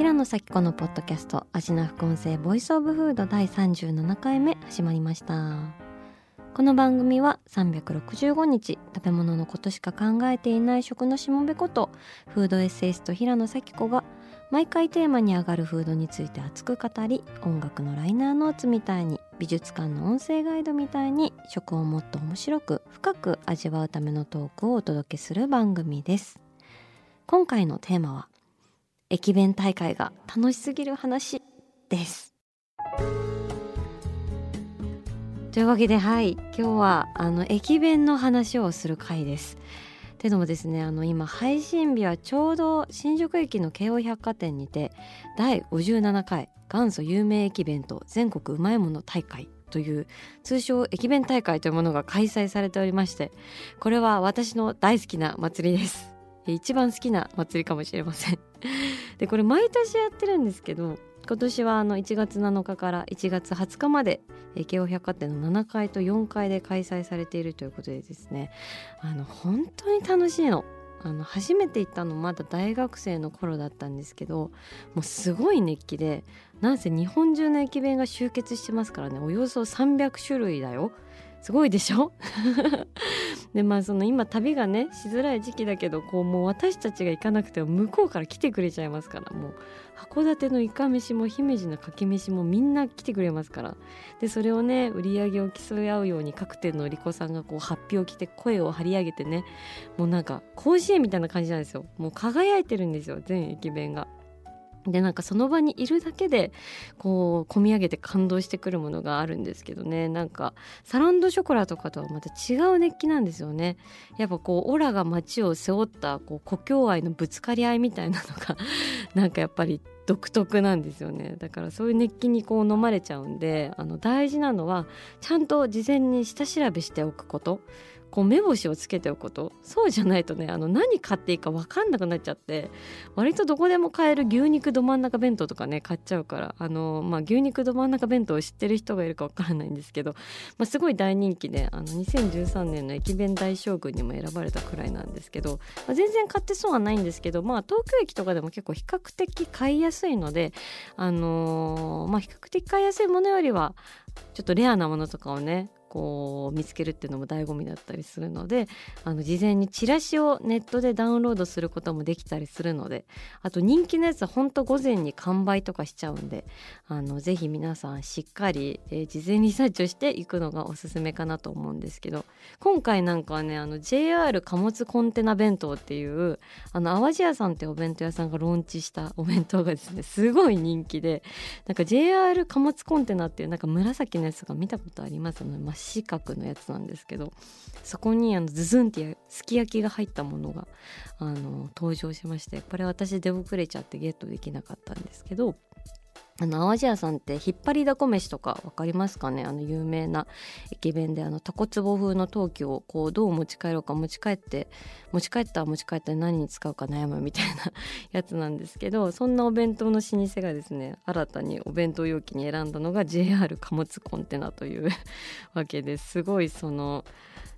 平野咲子のポッドキャスト味な副音声ボイスオブフード第37回目始まりました。この番組は365日食べ物のことしか考えていない食のしもべことフードエッセイスト平野咲子が毎回テーマに上がるフードについて熱く語り音楽のライナーノーツみたいに美術館の音声ガイドみたいに食をもっと面白く深く味わうためのトークをお届けする番組です。今回のテーマは駅弁大会が楽しすぎる話です。というわけではい。今日はあの駅弁の話をする回です。ていうのもですねあの今配信日はちょうど新宿駅の京王百貨店にて第57回元祖有名駅弁と全国うまいもの大会という通称駅弁大会というものが開催されておりましてこれは私の大好きな祭りです。一番好きな祭りかもしれません でこれ毎年やってるんですけど今年はあの1月7日から1月20日まで京王百貨店の7階と4階で開催されているということでですねあの本当に楽しいの。あの初めて行ったのまだ大学生の頃だったんですけどもうすごい熱気でなんせ日本中の駅弁が集結してますからねおよそ300種類だよすごいでしょ？でまあその今旅がねしづらい時期だけどこうもう私たちが行かなくても向こうから来てくれちゃいますから。もう函館のいかめしも姫路のかけ飯もみんな来てくれますから。でそれをね売り上げを競い合うように各店の売り子さんがこう発表を着て声を張り上げてねもうなんか甲子園みたいな感じなんですよ。もう輝いてるんですよ全駅弁が。でなんかその場にいるだけでこう込み上げて感動してくるものがあるんですけどね。なんかサランドショコラとかとはまた違う熱気なんですよね。やっぱこうオラが街を背負ったこう故郷愛のぶつかり合いみたいなのが なんかやっぱり独特なんですよね。だからそういう熱気にこう飲まれちゃうんであの大事なのはちゃんと事前に下調べしておくこと。こう目星をつけておくこと。そうじゃないとねあの何買っていいか分かんなくなっちゃって割とどこでも買える牛肉ど真ん中弁当とかね買っちゃうからあの、まあ、牛肉ど真ん中弁当を知ってる人がいるか分からないんですけど、まあ、すごい大人気であの2013年の駅弁大将軍にも選ばれたくらいなんですけど、まあ、全然買ってそうはないんですけど、まあ、東京駅とかでも結構比較的買いやすいので、あのー、まあ、比較的買いやすいものよりはちょっとレアなものとかをねこう見つけるっていうのも醍醐味だったりするのであの事前にチラシをネットでダウンロードすることもできたりするのであと人気のやつはほんと午前に完売とかしちゃうんであのぜひ皆さんしっかり、えー、事前リサーチをしていくのがおすすめかなと思うんですけど今回なんかはねあの JR 貨物コンテナ弁当っていうあの淡路屋さんってお弁当屋さんがローンチした お弁当がですねすごい人気でなんか JR 貨物コンテナっていうなんか紫のやつが見たことあります？ので、四角のやつなんですけどそこにあのズズンってすき焼きが入ったものがあの登場しましてこれ私出遅れちゃってゲットできなかったんですけどあの淡路屋さんって引っ張りだこ飯とか分かりますかね？あの有名な駅弁であのタコツボ風の陶器をこうどう持ち帰ろうか持ち帰って持ち帰ったら持ち帰って何に使うか悩むみたいな やつなんですけどそんなお弁当の老舗がですね新たにお弁当容器に選んだのが JR 貨物コンテナという わけですごいその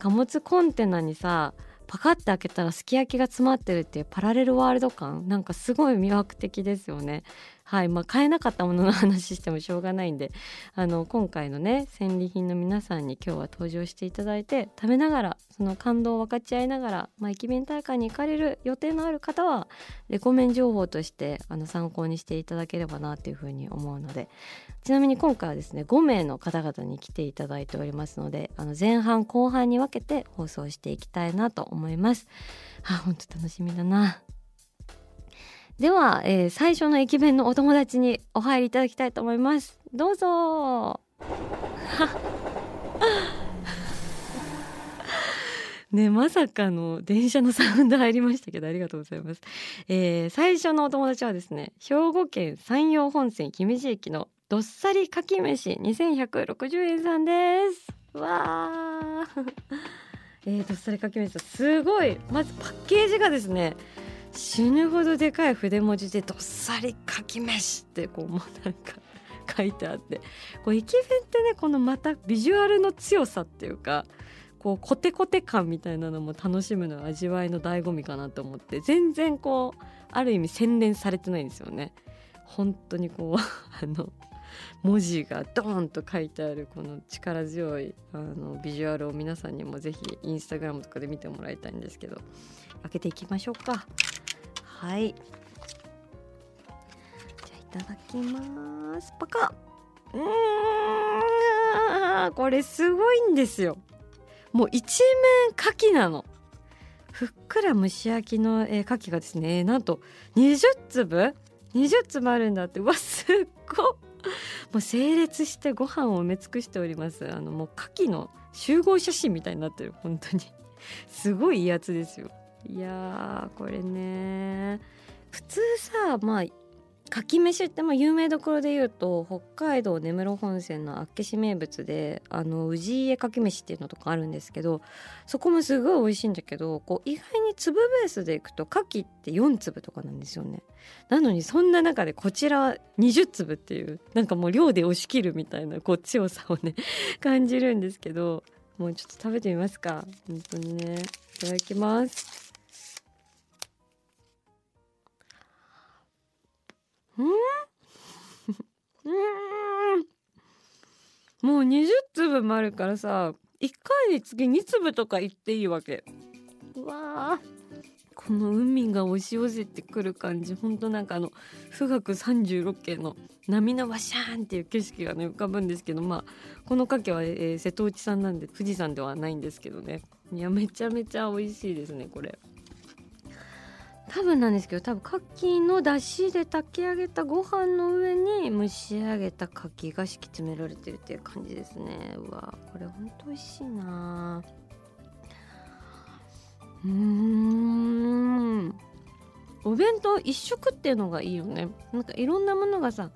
貨物コンテナにさパカッて開けたらすき焼きが詰まってるっていうパラレルワールド感？なんかすごい魅惑的ですよね。はいまあ、買えなかったものの話してもしょうがないんであの今回のね戦利品の皆さんに今日は登場していただいて食べながらその感動を分かち合いながら、まあ、駅弁大会に行かれる予定のある方はレコメン情報としてあの参考にしていただければなというふうに思うのでちなみに今回はですね5名の方々に来ていただいておりますのであの前半後半に分けて放送していきたいなと思います。あ本当楽しみだな。では、えー、最初の駅弁のお友達にお入りいただきたいと思います。どうぞ。ねまさかの電車のサウンド入りましたけどありがとうございます、えー、最初のお友達はですね兵庫県山陽本線姫路駅のどっさりかき飯2160円さんです。わー。えー、どっさりかき飯すごい。まずパッケージがですね死ぬほどでかい筆文字でどっさりかき飯ってこうもうなんか書いてあってこう駅弁ってねこのまたビジュアルの強さっていうかこうコテコテ感みたいなのも楽しむの味わいの醍醐味かなと思って全然こうある意味洗練されてないんですよね。本当にこう あの文字がドーンと書いてあるこの力強いあのビジュアルを皆さんにもぜひインスタグラムとかで見てもらいたいんですけど開けていきましょうかはい。じゃあいただきます。パカ。うーん。これすごいんですよ。もう一面牡蠣なの。ふっくら蒸し焼きの、えー、牡蠣がですねなんと20粒？20粒あるんだって。うわすっごもう整列してご飯を埋め尽くしております。あのもう牡蠣の集合写真みたいになってる。本当に。すごいいいやつですよ。いやこれね普通さまあかき飯ってまあ有名どころで言うと北海道根室本線の厚岸名物であの氏家かき飯っていうのとかあるんですけどそこもすごい美味しいんだけどこう意外に粒ベースでいくと牡蠣って4粒とかなんですよね。なのにそんな中でこちら20粒っていうなんかもう量で押し切るみたいなこう強さをね感じるんですけどもうちょっと食べてみますか。本当にね。いただきます。うん。もう20粒もあるからさ1回に次2粒とかいっていいわけ。うわこの海が押し寄せてくる感じ。ほんとなんかあの富岳36景の波のワシャーンっていう景色がね浮かぶんですけどまあこの牡蠣は、えー、瀬戸内産なんで富士山ではないんですけどね。いやめちゃめちゃ美味しいですねこれ。多分なんですけど多分牡蠣の出汁で炊き上げたご飯の上に蒸し上げた牡蠣が敷き詰められてるっていう感じですね。うわこれほんと美味しいな。うーん。お弁当一食っていうのがいいよね。なんかいろんなものがさ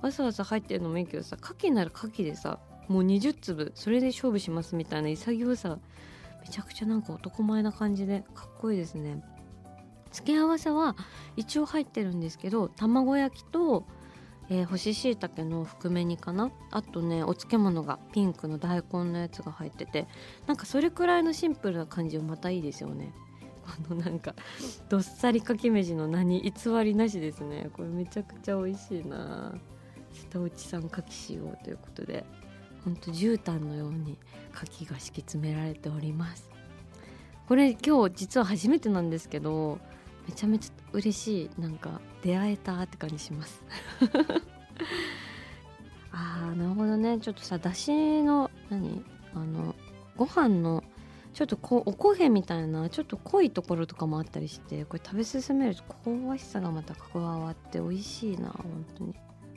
わさわさ入ってるのもいいけどさ牡蠣なら牡蠣でさもう20粒それで勝負しますみたいな潔さめちゃくちゃなんか男前な感じでかっこいいですね。付け合わせは一応入ってるんですけど卵焼きと、えー、干し椎茸の含め煮かな？あとねお漬物がピンクの大根のやつが入っててなんかそれくらいのシンプルな感じもまたいいですよね。このなんかどっさりかき飯の名に偽りなしですね。これめちゃくちゃ美味しいな。瀬戸内産かきしようということでほんと絨毯のように牡蠣が敷き詰められております。これ今日実は初めてなんですけどめちゃめちゃ嬉しいなんか出会えたって感じします。あーなるほどね。ちょっとさだしの何？あのご飯のちょっとこうおこげみたいなちょっと濃いところとかもあったりしてこれ食べ進めると香ばしさがまた加わって美味しいな本当に。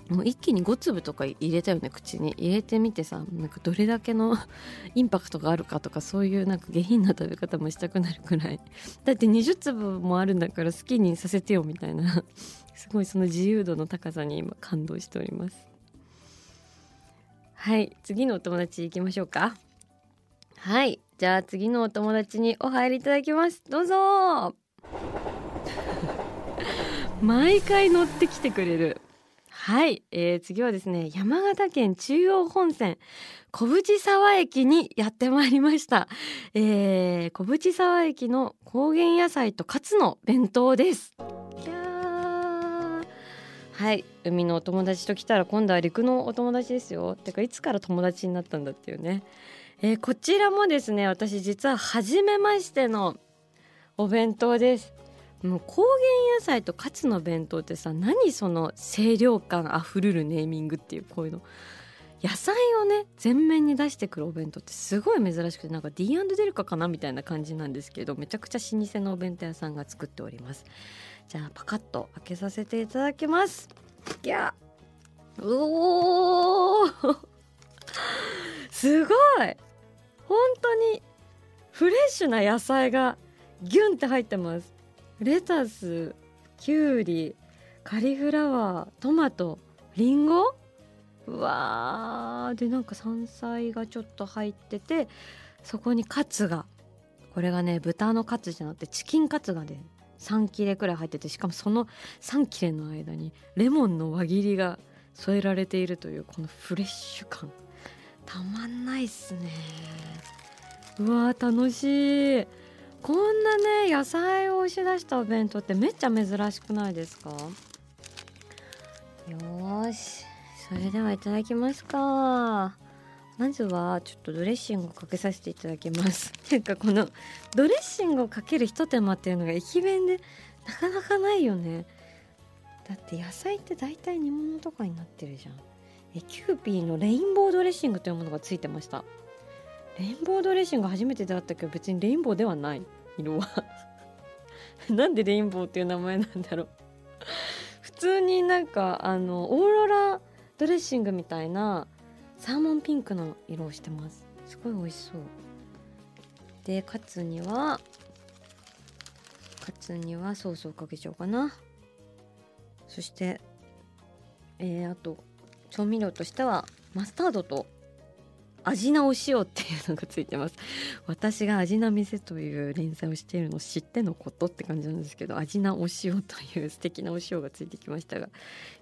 もう一気に5粒とか入れたよね口に。入れてみてさなんかどれだけの インパクトがあるかとかそういうなんか下品な食べ方もしたくなるくらい。だって20粒もあるんだから好きにさせてよみたいな。すごいその自由度の高さに今感動しております。はい次のお友達行きましょうか。はいじゃあ次のお友達にお入りいただきます。どうぞ。毎回乗ってきてくれる。はい、えー、次はですね山形県中央本線小淵沢駅にやってまいりました、えー、小淵沢駅の高原野菜とカツの弁当です。はい。海のお友達と来たら今度は陸のお友達ですよ。てかいつから友達になったんだっていうね、えー、こちらもですね私実は初めましてのお弁当です。もう高原野菜とカツの弁当ってさ何その清涼感あふれるネーミングっていうこういうの。野菜をね全面に出してくるお弁当ってすごい珍しくてなんか D& デルカかなみたいな感じなんですけどめちゃくちゃ老舗のお弁当屋さんが作っております。じゃあパカッと開けさせていただきます。いやおー。すごい。本当にフレッシュな野菜がギュンって入ってます。レタスきゅうりカリフラワートマトリンゴ？うわー。でなんか山菜がちょっと入っててそこにカツが。これがね豚のカツじゃなくてチキンカツがね3切れくらい入っててしかもその3切れの間にレモンの輪切りが添えられているというこのフレッシュ感。たまんないっすね。うわー楽しい。こんなね野菜を押し出したお弁当ってめっちゃ珍しくないですか？よしそれではいただきますか。まずはちょっとドレッシングをかけさせていただきます。なんかこのドレッシングをかけるひと手間っていうのが駅弁でなかなかないよね。だって野菜って大体煮物とかになってるじゃん。えキューピーのレインボードレッシングというものがついてました。レインボードレッシング初めて出会ったけど別にレインボーではない。色は。なんでレインボーっていう名前なんだろう。普通になんかあのオーロラドレッシングみたいなサーモンピンクの色をしてます。すごい美味しそう。でカツにはカツにはソースをかけちゃおうかな。そしてえー、あと調味料としてはマスタードと味なお塩っていうのがついてます。私が味な店という連載をしているのを知ってのことって感じなんですけど味なお塩という素敵なお塩がついてきましたが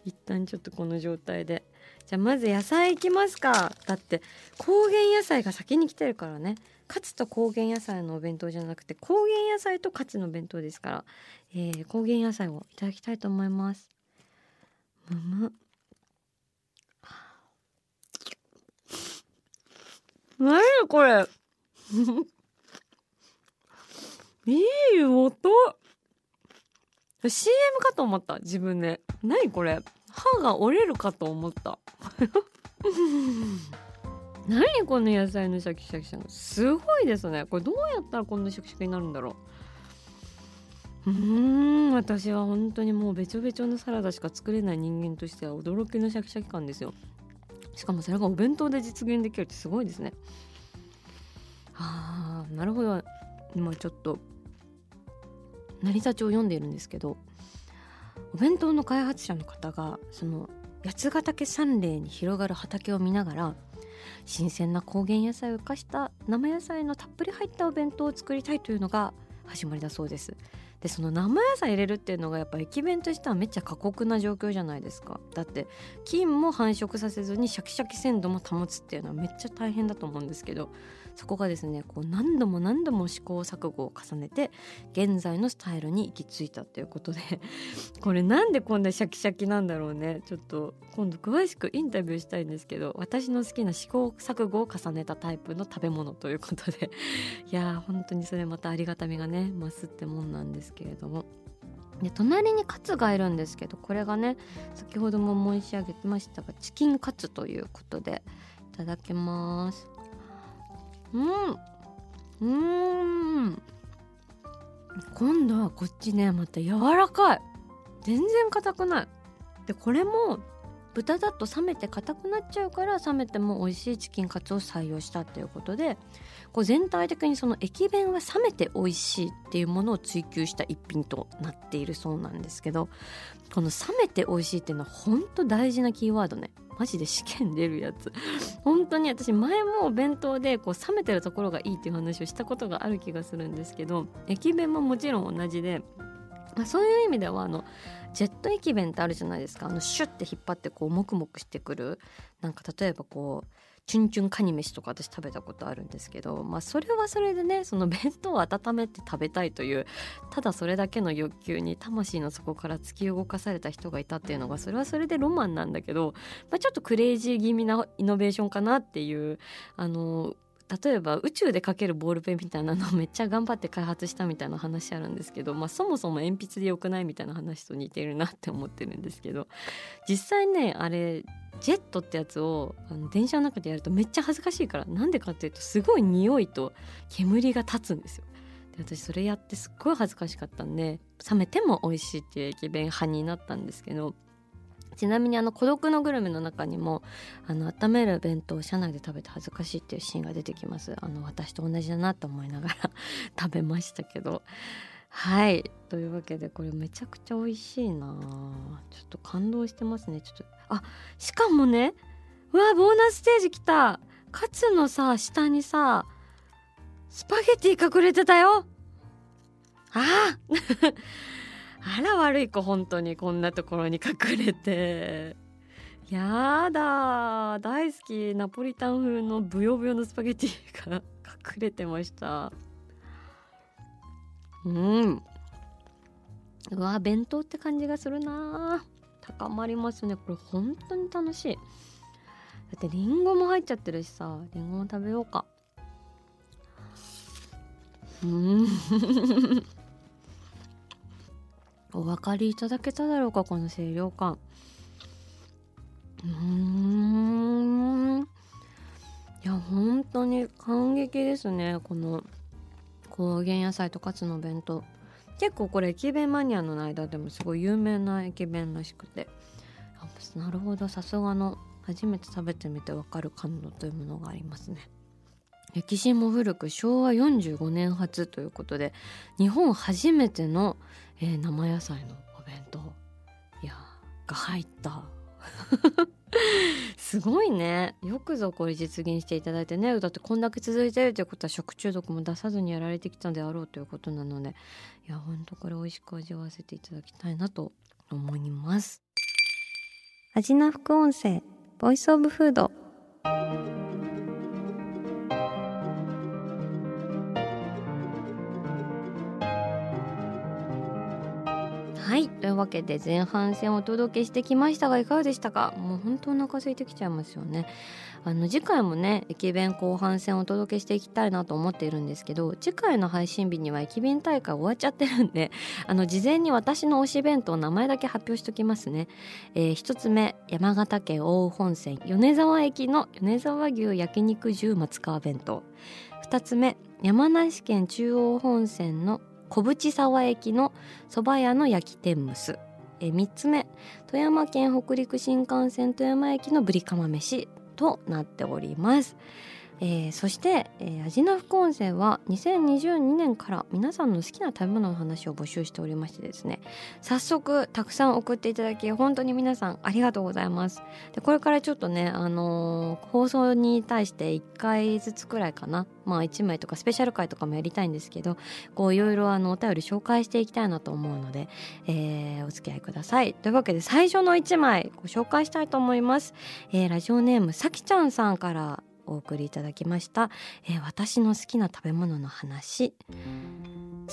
一旦ちょっとこの状態で。じゃあまず野菜いきますか。だって高原野菜が先に来てるからね。カツと高原野菜のお弁当じゃなくて高原野菜とカツの弁当ですから、えー、高原野菜をいただきたいと思います。むむ何これ。いい音。CM かと思った。自分で。何これ。歯が折れるかと思った。何この野菜のシャキシャキしたの。すごいですね。これどうやったらこんなシャキシャキになるんだろう。うん。私は本当にもうべちょべちょのサラダしか作れない人間としては驚きのシャキシャキ感ですよ。しかもそれがお弁当で実現できるってすごいですね。あーなるほど。今ちょっと成田町を読んでいるんですけどお弁当の開発者の方がその八ヶ岳山嶺に広がる畑を見ながら新鮮な高原野菜を生かした生野菜のたっぷり入ったお弁当を作りたいというのが始まりだそうです。でその生野菜入れるっていうのがやっぱ駅弁としてはめっちゃ過酷な状況じゃないですか。だって菌も繁殖させずにシャキシャキ鮮度も保つっていうのはめっちゃ大変だと思うんですけどそこがですねこう何度も何度も試行錯誤を重ねて現在のスタイルに行き着いたっていうことで これなんでこんなシャキシャキなんだろうね。ちょっと今度詳しくインタビューしたいんですけど私の好きな試行錯誤を重ねたタイプの食べ物ということで。いやー本当にそれまたありがたみがね増すってもんなんですけれども。で隣にカツがいるんですけどこれがね先ほども申し上げましたがチキンカツということでいただきます。うん。うん。今度はこっちねまた柔らかい。全然硬くない。でこれも豚だと冷めて硬くなっちゃうから冷めても美味しいチキンカツを採用したっていうことでこう全体的にその駅弁は冷めて美味しいっていうものを追求した一品となっているそうなんですけどこの冷めて美味しいっていうのは本当大事なキーワードね。マジで試験出るやつ。本当に私前もお弁当でこう冷めてるところがいいっていう話をしたことがある気がするんですけど駅弁ももちろん同じで、まあ、そういう意味ではあのジェット駅弁ってあるじゃないですか。あのシュッて引っ張ってこうモクモクしてくる。なんか例えばこうチュンチュンカニ飯とか私食べたことあるんですけどまあそれはそれでねその弁当を温めて食べたいというただそれだけの欲求に魂の底から突き動かされた人がいたっていうのがそれはそれでロマンなんだけど、まあ、ちょっとクレイジー気味なイノベーションかなっていうあの例えば宇宙で描けるボールペンみたいなのをめっちゃ頑張って開発したみたいな話あるんですけど、まあ、そもそも鉛筆でよくないみたいな話と似てるなって思ってるんですけど実際ねあれジェットってやつをあの電車の中でやるとめっちゃ恥ずかしいからなんでかっていうとすごい匂いと煙が立つんですよ。で私それやってすっごい恥ずかしかったんで冷めても美味しいっていう駅弁派になったんですけどちなみにあの孤独のグルメの中にもあの温める弁当を車内で食べて恥ずかしいっていうシーンが出てきます。あの私と同じだなと思いながら 食べましたけど。はい。というわけでこれめちゃくちゃ美味しいな。ちょっと感動してますね。ちょっとあしかもねうわボーナスステージ来た。カツのさ下にさスパゲティ隠れてたよ。ああら悪い子本当にこんなところに隠れて。やだ大好きナポリタン風のブヨブヨのスパゲティが隠れてました。うん。うわ弁当って感じがするな高まりますね。これ本当に楽しい。だってりんごも入っちゃってるしさ。りんごも食べようか。うん。お分かりいただけただろうかこの清涼感。うーん。いや本当に感激ですねこの高原野菜とカツの弁当。結構これ駅弁マニアの間でもすごい有名な駅弁らしくて。なるほど。さすがの初めて食べてみてわかる感動というものがありますね。歴史も古く昭和45年初ということで日本初めての、えー、生野菜のお弁当。いやが入った。すごいね。よくぞこれ実現していただいてね。だってこんだけ続いてるということは食中毒も出さずにやられてきたであろうということなので。いやほんとこれ美味しく味わわせていただきたいなと思います。味な副音声ボイスオブフードいというわけで前半戦をお届けしてきましたがいかがでしたか？もう本当お腹空いてきちゃいますよね。あの次回もね駅弁後半戦お届けしていきたいなと思っているんですけど次回の配信日には駅弁大会終わっちゃってるんで あの事前に私の推し弁当名前だけ発表しておきますね、えー、1つ目山形県大羽本線米沢駅の米沢牛焼肉重松川弁当。2つ目山梨県中央本線の小淵沢駅の蕎麦屋の焼き天むす。え3つ目。富山県北陸新幹線富山駅のぶりかま飯となっております。えー、そして、えー、味の副音声は2022年から皆さんの好きな食べ物の話を募集しておりましてですね。早速たくさん送っていただき本当に皆さんありがとうございます。でこれからちょっとね、あのー、放送に対して1回ずつくらいかな。まあ1枚とかスペシャル回とかもやりたいんですけどこういろいろあのお便り紹介していきたいなと思うので、えー、お付き合いください。というわけで最初の1枚ご紹介したいと思います、えー、ラジオネームさきちゃんさんからお送りいただきました、えー、私の好きな食べ物の話。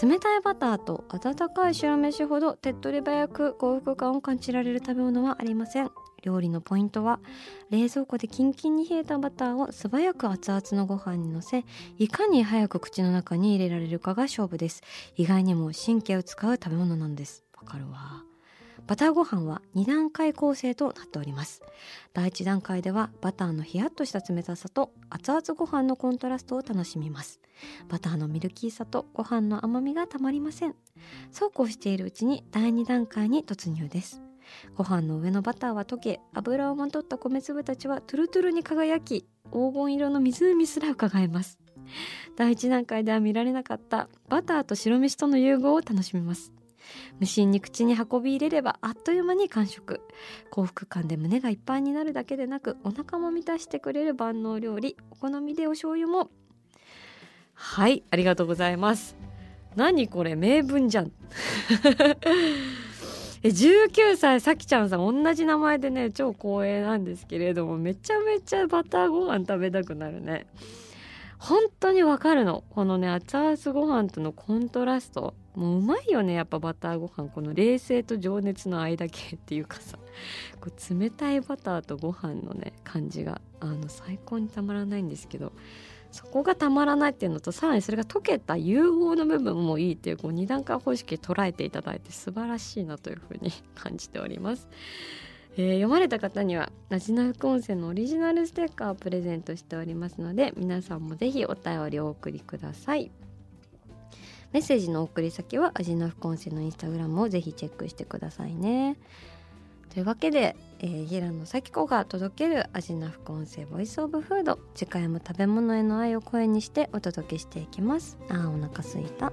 冷たいバターと温かい白飯ほど手っ取り早く幸福感を感じられる食べ物はありません。料理のポイントは冷蔵庫でキンキンに冷えたバターを素早く熱々のご飯にのせいかに早く口の中に入れられるかが勝負です。意外にも神経を使う食べ物なんです。わかるわ。バターご飯は2段階構成となっております。第1段階ではバターのヒヤッとした冷たさと熱々ご飯のコントラストを楽しみます。バターのミルキーさとご飯の甘みがたまりません。そうこうしているうちに第2段階に突入です。ご飯の上のバターは溶け油をまとった米粒たちはトゥルトゥルに輝き黄金色の湖すら伺えます。第1段階では見られなかったバターと白飯との融合を楽しみます。無心に口に運び入れればあっという間に完食。幸福感で胸がいっぱいになるだけでなくお腹も満たしてくれる万能料理お好みでお醤油も。はいありがとうございます。何これ名文じゃん。え19歳さきちゃんさん同じ名前でね超光栄なんですけれどもめちゃめちゃバターご飯食べたくなるね。本当にわかるの。このね熱々ご飯とのコントラスト。もううまいよねやっぱバターご飯。この冷静と情熱の間系っていうかさ。こう冷たいバターとご飯のね感じが。あの最高にたまらないんですけど。そこがたまらないっていうのとさらにそれが溶けた融合の部分もいいっていうこう二段階方式捉えていただいて素晴らしいなというふうに感じております。えー、読まれた方にはラジナ副音声のオリジナルステッカーをプレゼントしておりますので皆さんもぜひお便りをお送りください。メッセージの送り先はアジナ副音声のインスタグラムをぜひチェックしてくださいね。というわけでえー、平野咲子が届ける味な副音声ボイスオブフード。次回も食べ物への愛を声にしてお届けしていきます。あーお腹すいた。